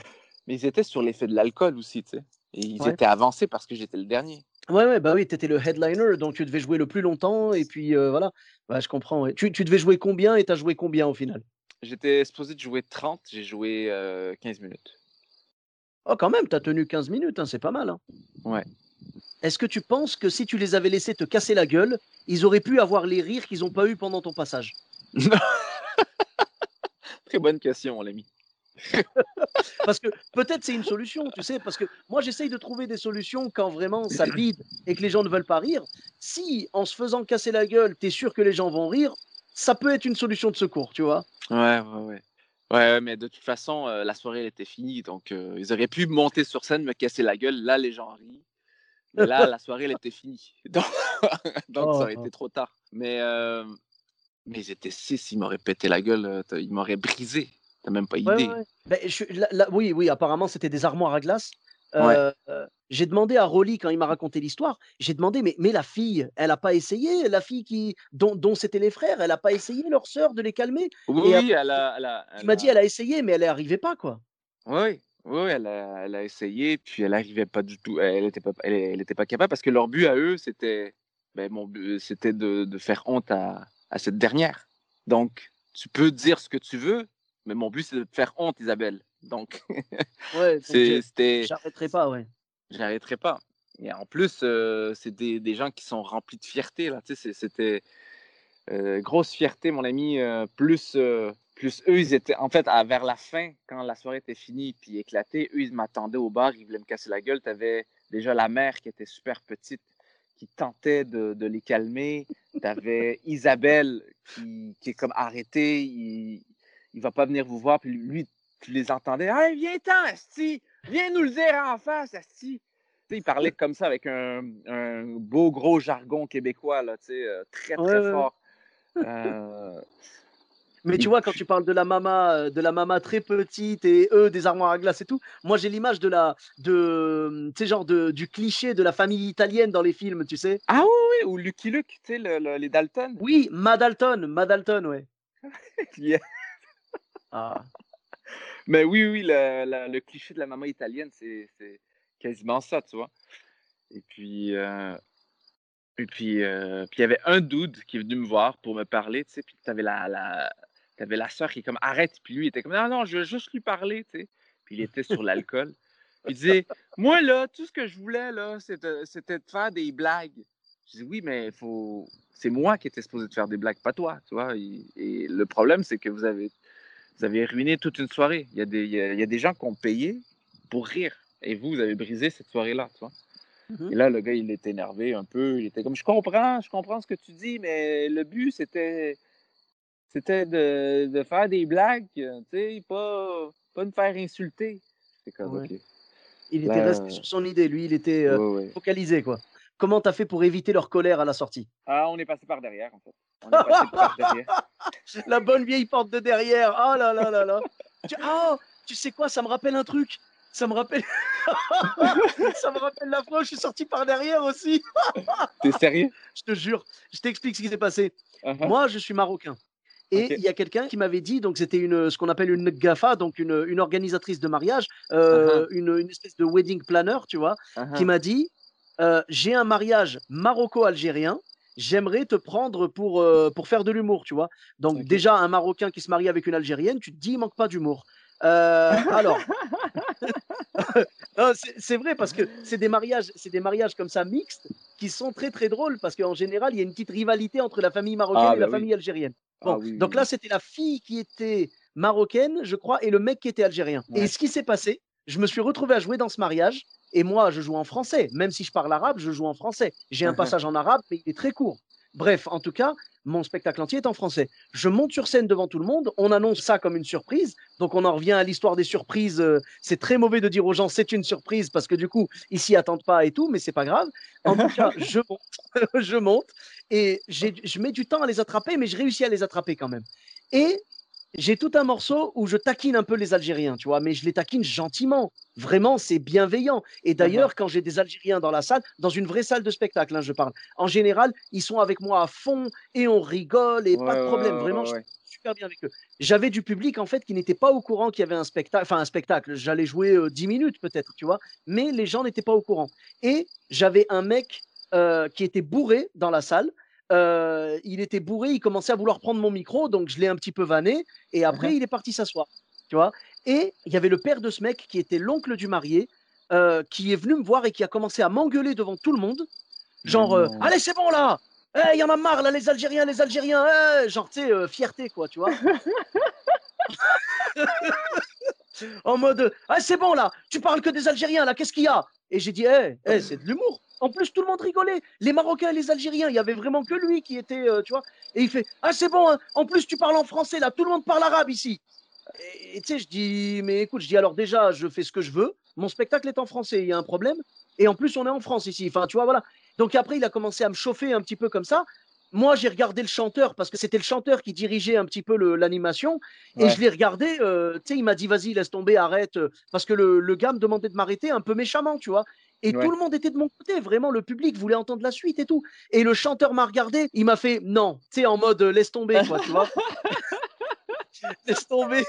Mais ils étaient sur l'effet de l'alcool aussi, tu sais. Et ils étaient avancés parce que j'étais le dernier. Ouais, ouais, bah oui, tu étais le headliner, donc tu devais jouer le plus longtemps, et puis euh, voilà. Bah, je comprends. Tu, tu, devais jouer combien et tu as joué combien au final? J'étais supposé de jouer 30, j'ai joué 15 euh, minutes. Oh, quand même, tu as tenu 15 minutes, hein, c'est pas mal. Hein. Ouais. Est-ce que tu penses que si tu les avais laissés te casser la gueule, ils auraient pu avoir les rires qu'ils n'ont pas eu pendant ton passage? Très bonne question, mon ami. Parce que peut-être c'est une solution, tu sais, parce que moi j'essaye de trouver des solutions quand vraiment ça bide et que les gens ne veulent pas rire. Si en se faisant casser la gueule, tu es sûr que les gens vont rire, ça peut être une solution de secours, tu vois. Ouais, ouais, ouais. Ouais, mais de toute façon, euh, la soirée elle était finie, donc euh, ils auraient pu monter sur scène, me casser la gueule. Là, les gens rient. Mais là, la soirée elle était finie. Donc, donc ça aurait Oh, été trop tard. Mais, euh, mais ils étaient six, ils m'auraient pété la gueule, ils m'auraient brisé. T'as même pas idée. ouais, ouais. Ben, je là- là- oui, oui, apparemment c'était des armoires à glace. Ouais. Euh, j'ai demandé à Rolly quand il m'a raconté l'histoire, j'ai demandé mais, mais la fille, elle a pas essayé, la fille qui dont, dont c'était les frères, elle a pas essayé leur sœur de les calmer? Oui, elle a. Elle a, Il elle m'a a- dit elle a essayé mais elle n'y arrivait pas quoi. Oui, oui, elle a, elle a essayé, puis elle n'arrivait pas du tout. Elle n'était pas, elle, était pas capable parce que leur but à eux, c'était, ben, mon but, c'était de, de faire honte à, à cette dernière. Donc, tu peux dire ce que tu veux, mais mon but, c'est de te faire honte, Isabelle. Donc, Ouais, c'était, j'arrêterai pas ouais. j'arrêterai pas. Et en plus, euh, c'est des, des gens qui sont remplis de fierté, là. Tu sais, c'était euh, grosse fierté, mon ami. euh, plus, euh, plus eux, ils étaient, en fait, à- vers la fin, quand la soirée était finie puis éclatée, eux, ils m'attendaient au bar, ils voulaient me casser la gueule. Tu avais déjà la mère qui était super petite, qui tentait de, de les calmer. Tu avais Isabelle qui, qui est comme arrêtée, il, il va pas venir vous voir. Puis lui, tu les entendais. Hey, viens-t'en, Asti! Viens nous le dire en face, Asti! Il parlait comme ça avec un, un beau gros jargon québécois, là, euh, très, très Ouais, fort. Euh, Mais tu vois, quand tu parles de la mama, euh, de la mama très petite et eux des armoires à glace et tout, moi j'ai l'image de la, de, genre de, du cliché de la famille italienne dans les films, tu sais. Ah oui, oui, ou Lucky Luke, tu sais, le- le- les Dalton. Oui, Madalton, Madalton, ouais. Yeah. Ah. Mais oui, oui, le, le- cliché de la maman italienne, c'est quasiment ça, tu vois. Et puis, euh, et puis, euh, puis il y avait un dude qui est venu me voir pour me parler, tu sais, puis tu avais la, la, t'avais la soeur qui est comme arrête, puis lui il était comme non, non, je veux juste lui parler, tu sais. Puis il était sur l'alcool. Il disait, moi là, tout ce que je voulais là, c'était de faire des blagues. Je dis oui, mais faut, c'est moi qui étais supposé de faire des blagues, pas toi, tu vois. Et le problème, c'est que vous avez, vous avez ruiné toute une soirée. Il y a des, il y a, il y a des gens qui ont payé pour rire, et vous, vous avez brisé cette soirée-là, tu vois. Mhm. Et là, le gars, il était énervé un peu. Il était comme, je comprends, je comprends ce que tu dis, mais le but, c'était, c'était de, de faire des blagues, tu sais, pas, pas me faire insulter. C'est comme, Ouais. ok. Il était resté sur son idée, lui, il était euh, Ouais, ouais. focalisé, quoi. Comment t'as fait pour éviter leur colère à la sortie? Ah, on est passé par derrière, en fait. On est passé par derrière. La bonne vieille porte de derrière. Oh là là là là. tu... Oh, tu sais quoi, ça me rappelle un truc. Ça me rappelle. ça me rappelle la fois où je suis sorti par derrière aussi. T'es sérieux? Je te jure. Je t'explique ce qui s'est passé. Uh-huh. Moi, je suis marocain. Et il y a quelqu'un qui m'avait dit, donc c'était une, ce qu'on appelle une GAFA, donc une, une organisatrice de mariage, euh, une, une espèce de wedding planner, tu vois, Uh-huh. qui m'a dit euh, J'ai un mariage maroco-algérien, j'aimerais te prendre pour, euh, pour faire de l'humour, tu vois. Donc, déjà, un Marocain qui se marie avec une Algérienne, tu te dis Il manque pas d'humour. Euh, alors, c'est vrai parce que c'est des mariages, c'est des mariages comme ça mixtes qui sont très très drôles parce qu'en général il y a une petite rivalité entre la famille marocaine Ah, et la bah oui. famille algérienne. Bon, Ah oui, oui, donc là c'était la fille qui était marocaine, je crois, et le mec qui était algérien. Ouais. Et ce qui s'est passé, je me suis retrouvé à jouer dans ce mariage et moi je joue en français, même si je parle arabe, je joue en français. J'ai un passage en arabe, mais il est très court. Bref, en tout cas, mon spectacle entier est en français. Je monte sur scène devant tout le monde, on annonce ça comme une surprise, donc on en revient à l'histoire des surprises. euh, C'est très mauvais de dire aux gens c'est une surprise parce que du coup, ils s'y attendent pas et tout, mais c'est pas grave. En tout cas, je monte, je monte et je mets du temps à les attraper, mais je réussis à les attraper quand même. Et j'ai tout un morceau où je taquine un peu les Algériens, tu vois, mais je les taquine gentiment. Vraiment, c'est bienveillant. Et d'ailleurs, quand j'ai des Algériens dans la salle, dans une vraie salle de spectacle, hein, je parle, en général, ils sont avec moi à fond et on rigole et pas de problème. ouais, Vraiment, ouais, je suis super bien avec eux. J'avais du public, en fait, qui n'était pas au courant qu'il y avait un spectacle, enfin un spectacle. J'allais jouer euh, 10 minutes peut-être, tu vois, mais les gens n'étaient pas au courant. Et j'avais un mec euh, qui était bourré dans la salle. Euh, il était bourré, il commençait à vouloir prendre mon micro, donc je l'ai un petit peu vanné, et après Mhm. il est parti s'asseoir, tu vois. Et il y avait le père de ce mec qui était l'oncle du marié, euh, qui est venu me voir et qui a commencé à m'engueuler devant tout le monde, genre euh, allez c'est bon là, Eh, il y en a marre là les Algériens, les Algériens, eh genre tu sais fierté quoi, tu vois. en mode Ah, c'est bon là, tu parles que des Algériens là, qu'est-ce qu'il y a? Et j'ai dit Eh, eh, c'est de l'humour. En plus, tout le monde rigolait. Les Marocains et les Algériens, il y avait vraiment que lui qui était, euh, tu vois. Et il fait Ah, c'est bon, hein. en plus, tu parles en français là, tout le monde parle arabe ici. Et tu sais, je dis Mais écoute, je dis alors déjà, je fais ce que je veux. Mon spectacle est en français, il y a un problème. Et en plus, on est en France ici. Enfin, tu vois, voilà. Donc après, il a commencé à me chauffer un petit peu comme ça. Moi, j'ai regardé le chanteur parce que c'était le chanteur qui dirigeait un petit peu l'animation. Et je l'ai regardé. euh, tu sais, il m'a dit, vas-y, laisse tomber, arrête. euh, Parce que le, le gars me demandait de m'arrêter un peu méchamment, tu vois. Et Ouais. tout le monde était de mon côté. Vraiment, le public voulait entendre la suite et tout. Et le chanteur m'a regardé. Il m'a fait, non. Tu sais, en mode, euh, laisse tomber, quoi, tu vois. laisse tomber.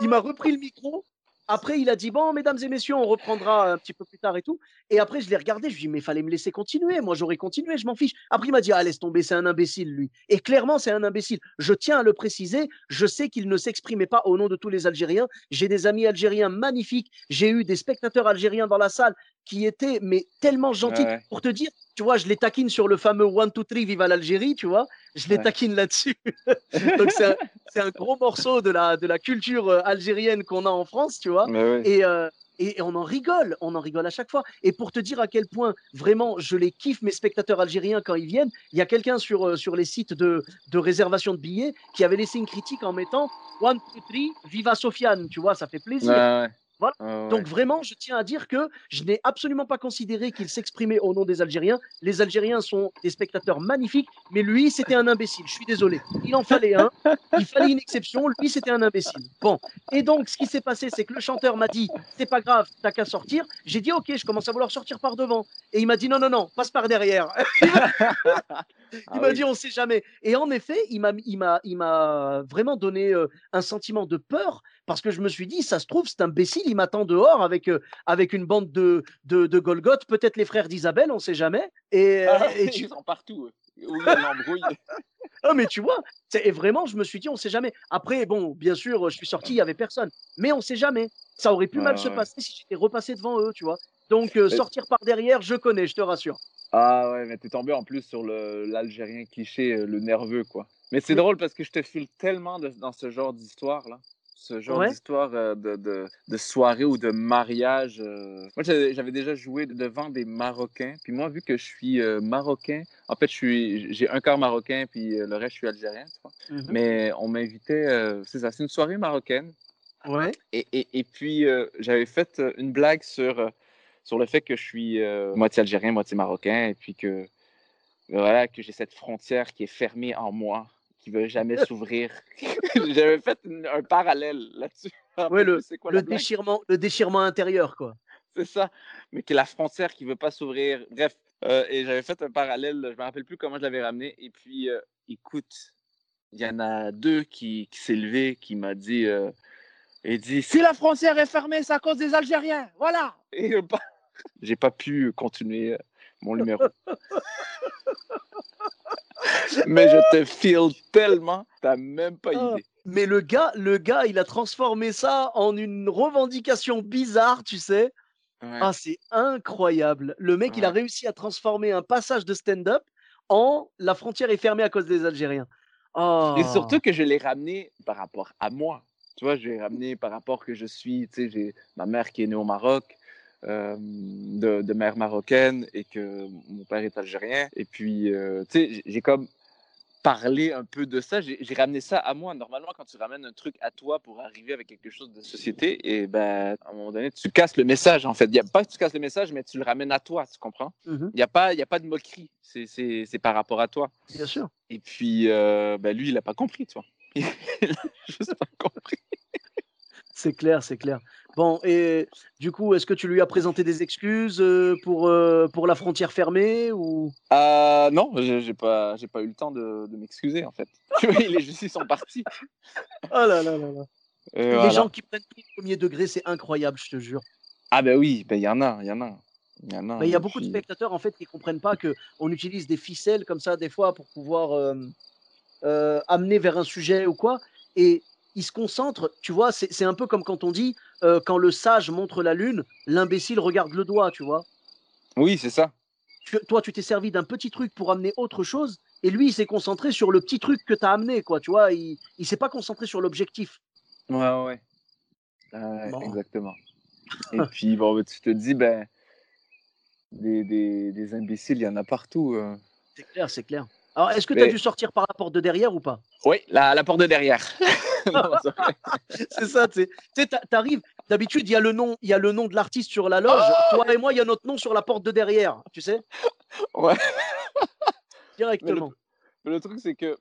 il m'a repris le micro. Après, il a dit Bon, mesdames et messieurs, on reprendra un petit peu plus tard et tout. Et après, je l'ai regardé, je lui ai dit Mais fallait me laisser continuer. Moi, j'aurais continué, je m'en fiche. Après, il m'a dit Ah, laisse tomber, c'est un imbécile, lui. Et clairement, c'est un imbécile. Je tiens à le préciser. Je sais qu'il ne s'exprimait pas au nom de tous les Algériens. J'ai des amis algériens magnifiques. J'ai eu des spectateurs algériens dans la salle qui étaient, mais tellement gentils. Ouais. Pour te dire, tu vois, je les taquine sur le fameux One, Two, Three, Viva l'Algérie, tu vois. Je les Ouais. taquine là-dessus. Donc, c'est un, gros morceau de la, de la culture euh, algérienne qu'on a en France, tu vois. Ouais. Et, euh, et on en rigole, on en rigole à chaque fois. Et pour te dire à quel point vraiment je les kiffe, mes spectateurs algériens, quand ils viennent, il y a quelqu'un sur, euh, sur les sites de, de réservation de billets qui avait laissé une critique en mettant One, two, three, Viva Sofiane, tu vois, ça fait plaisir. Ouais, ouais. Voilà. Ouais. Donc vraiment, je tiens à dire que je n'ai absolument pas considéré qu'il s'exprimait au nom des Algériens. Les Algériens sont des spectateurs magnifiques, mais lui, c'était un imbécile. Je suis désolé. Il en fallait un. Il fallait une exception. Lui, c'était un imbécile. Bon. Et donc, ce qui s'est passé, c'est que le chanteur m'a dit, c'est pas grave, t'as qu'à sortir. J'ai dit, ok, je commence à vouloir sortir par devant. Et il m'a dit, non, non, non, passe par derrière. Il Ah m'a oui. dit, on sait jamais. Et en effet, il m'a, il m'a, il m'a vraiment donné euh, un sentiment de peur parce que je me suis dit, ça se trouve, cet imbécile, il m'attend dehors avec, euh, avec une bande de, de, de Golgoth, peut-être les frères d'Isabelle, on sait jamais. Et, euh, Ah, et tu- Ils sont partout. Oui, l'embrouille. ah, mais tu vois, et vraiment, je me suis dit, on sait jamais. Après, bon, bien sûr, je suis sorti, il y avait personne. Mais on sait jamais. Ça aurait pu mal se passer si j'étais repassé devant eux, tu vois. Donc, euh, Mais- sortir par derrière, je connais, je te rassure. Ah ouais, mais t'es tombé en plus sur l'Algérien cliché, euh, le nerveux, quoi. Mais c'est Oui. drôle parce que je te file tellement de- dans ce genre d'histoire, là. Ce genre Ouais. d'histoire euh, de, de, de soirée ou de mariage. euh. Moi, j'avais déjà joué devant des Marocains. Puis moi, vu que je suis euh, Marocain, en fait, j'ai un quart Marocain, puis le reste, je suis Algérien, tu vois. Mhm. Mais on m'invitait, euh, c'est ça, c'est une soirée marocaine. Ouais. Et, et, et puis, euh, j'avais fait une blague sur, sur le fait que je suis moitié algérien, moitié marocain, et puis que, voilà, que j'ai cette frontière qui est fermée en moi, qui veut jamais s'ouvrir. j'avais fait une- un parallèle là-dessus. Ouais, le, quoi le déchirement, le déchirement intérieur, quoi. C'est ça. Mais que la frontière qui veut pas s'ouvrir. Bref, euh, et j'avais fait un parallèle, je ne me rappelle plus comment je l'avais ramené. Et puis, euh, écoute, il y en a deux qui, qui s'est levé, qui m'a dit, euh, il dit, si la frontière est fermée, c'est à cause des Algériens. Voilà. Et j'ai pas pu continuer mon numéro. Mais je te feel tellement, t'as même pas Ah. idée. Mais le gars, le gars, il a transformé ça en une revendication bizarre, tu sais. Ouais. Ah, c'est incroyable. Le mec, il a réussi à transformer un passage de stand-up en la frontière est fermée à cause des Algériens. Oh. Et surtout que je l'ai ramené par rapport à moi. Tu vois, je l'ai ramené par rapport que je suis, tu sais, j'ai ma mère qui est née au Maroc, euh, de, de mère marocaine, et que mon père est algérien. Et puis, euh, tu sais, j'ai- comme parlé un peu de ça. J'ai ramené ça à moi. Normalement, quand tu ramènes un truc à toi pour arriver avec quelque chose de société, et ben, à un moment donné, tu casses le message, en fait. Il y a pas que tu casses le message, mais tu le ramènes à toi, tu comprends? Mhm, Il n'y a, pas- y a pas de moquerie. C'est- par rapport à toi. bien sûr. Et puis, euh, ben, lui, il n'a pas compris, tu vois. Il a juste pas compris. C'est clair, c'est clair. Bon, et du coup, est-ce que tu lui as présenté des excuses euh, pour, euh, pour la frontière fermée ou? Euh, non, j'ai pas, j'ai pas eu le temps de, de m'excuser, en fait. Tu vois, les justices sont partis. Oh là là là là. Et Les voilà. gens qui prennent tout le premier degré, c'est incroyable, je te jure. Ah ben oui, ben il y en a, il y en a. Il y en a. Il y a beaucoup de spectateurs en fait qui comprennent pas que on utilise des ficelles comme ça des fois pour pouvoir euh, euh, amener vers un sujet ou quoi. Et ils se concentrent, tu vois, c'est un peu comme quand on dit euh, quand le sage montre la lune, l'imbécile regarde le doigt, tu vois. Oui, c'est ça. Tu- toi, tu t'es servi d'un petit truc pour amener autre chose, et lui, il s'est concentré sur le petit truc que tu as amené, quoi, tu vois. Il, il s'est pas concentré sur l'objectif. Ouais, ouais. Bon. Exactement. Et puis, bon, ben, tu te dis, ben, des, des, des imbéciles, il y en a partout. euh. C'est clair, c'est clair. Alors, est-ce que tu as Mais- dû sortir par la porte de derrière ou pas? Oui, la, la porte de derrière. C'est ça, tu sais. T'arrives, d'habitude, il y a le nom, il y a le nom de l'artiste sur la loge. Toi et moi, il y a notre nom sur la porte de derrière, tu sais, ouais. directement. Mais le truc, c'est que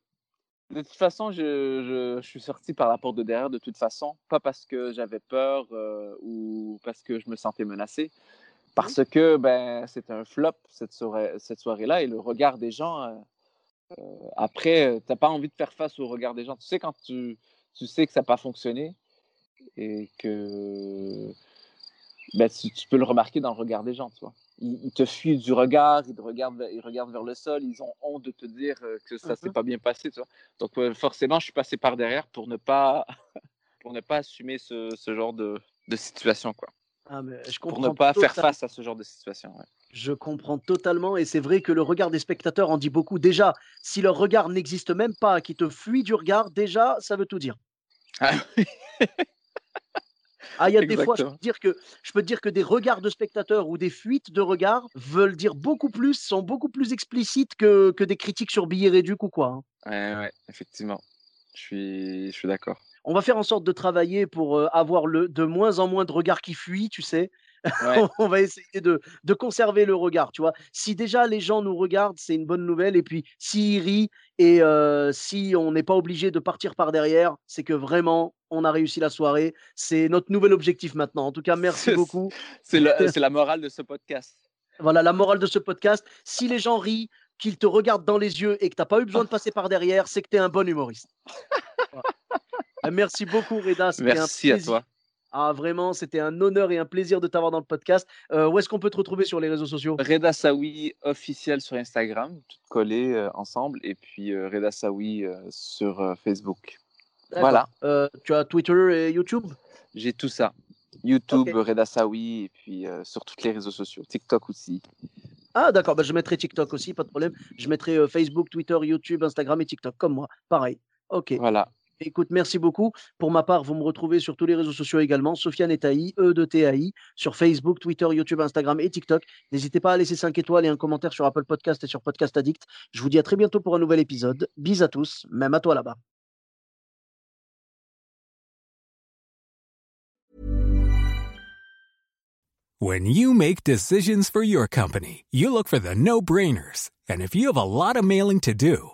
de toute façon, je, je- je suis sorti par la porte de derrière, de toute façon. Pas parce que j'avais peur euh, ou parce que je me sentais menacé. Parce que ben, c'était un flop cette soirée- cette soirée-là et le regard des gens. euh, euh, après, tu n'as pas envie de faire face au regard des gens. Tu sais, quand tu, tu sais que ça n'a pas fonctionné et que ben, tu, tu peux le remarquer dans le regard des gens, tu vois. Ils, ils te fuient du regard, ils te regardent, vers- ils regardent vers le sol, ils ont honte de te dire euh, que ça s'est Mhm. pas bien passé, tu vois. Donc euh, forcément, je suis passé par derrière pour ne pas, pour ne pas assumer ce, ce genre de, de situation, quoi. Ah, mais je Pour ne pas faire face à ce genre de situation. ouais. Je comprends totalement et c'est vrai que le regard des spectateurs en dit beaucoup. Déjà, si leur regard n'existe même pas, qui te fuit du regard, déjà, ça veut tout dire. Ah oui. Ah, il y a des fois, je peux, te dire que, je peux te dire que des regards de spectateurs ou des fuites de regards veulent dire beaucoup plus, sont beaucoup plus explicites que, que des critiques sur billets réduits ou quoi. hein. Ouais, ouais, effectivement. Je suis, je suis d'accord. On va faire en sorte de travailler pour euh, avoir le, de moins en moins de regards qui fuient, tu sais. Ouais. on va essayer de, de conserver le regard, tu vois. Si déjà les gens nous regardent, c'est une bonne nouvelle. Et puis, s'ils rient et euh, si on n'est pas obligé de partir par derrière, c'est que vraiment, on a réussi la soirée. C'est notre nouvel objectif maintenant. En tout cas, merci beaucoup. C'est la morale de ce podcast. Voilà la morale de ce podcast. Si les gens rient, qu'ils te regardent dans les yeux et que tu n'as pas eu besoin de passer par derrière, c'est que tu es un bon humoriste. Voilà. Merci beaucoup, Reda. Un Merci à toi. Ah, vraiment, c'était un honneur et un plaisir de t'avoir dans le podcast. Euh, où est-ce qu'on peut te retrouver sur les réseaux sociaux? Reda Sawi officiel sur Instagram, tout collé euh, ensemble, et puis euh, Reda Sawi euh, sur Facebook. Voilà. Tu as Twitter et YouTube? J'ai tout ça. YouTube, Ok. Reda Sawi, et puis sur tous les réseaux sociaux. TikTok aussi. Ah, d'accord. Bah, je mettrai TikTok aussi, pas de problème. Je mettrai Facebook, Twitter, YouTube, Instagram et TikTok, comme moi. Pareil. Ok. Voilà. Écoute, merci beaucoup. Pour ma part, vous me retrouvez sur tous les réseaux sociaux également. Sofiane et Taï, E de TAI, sur Facebook, Twitter, YouTube, Instagram et TikTok. N'hésitez pas à laisser 5 étoiles et un commentaire sur Apple Podcast et sur Podcast Addict. Je vous dis à très bientôt pour un nouvel épisode. Bis à tous, même à toi là-bas. When you make decisions for your company, you look for the no brainers. And if you have a lot of mailing to do,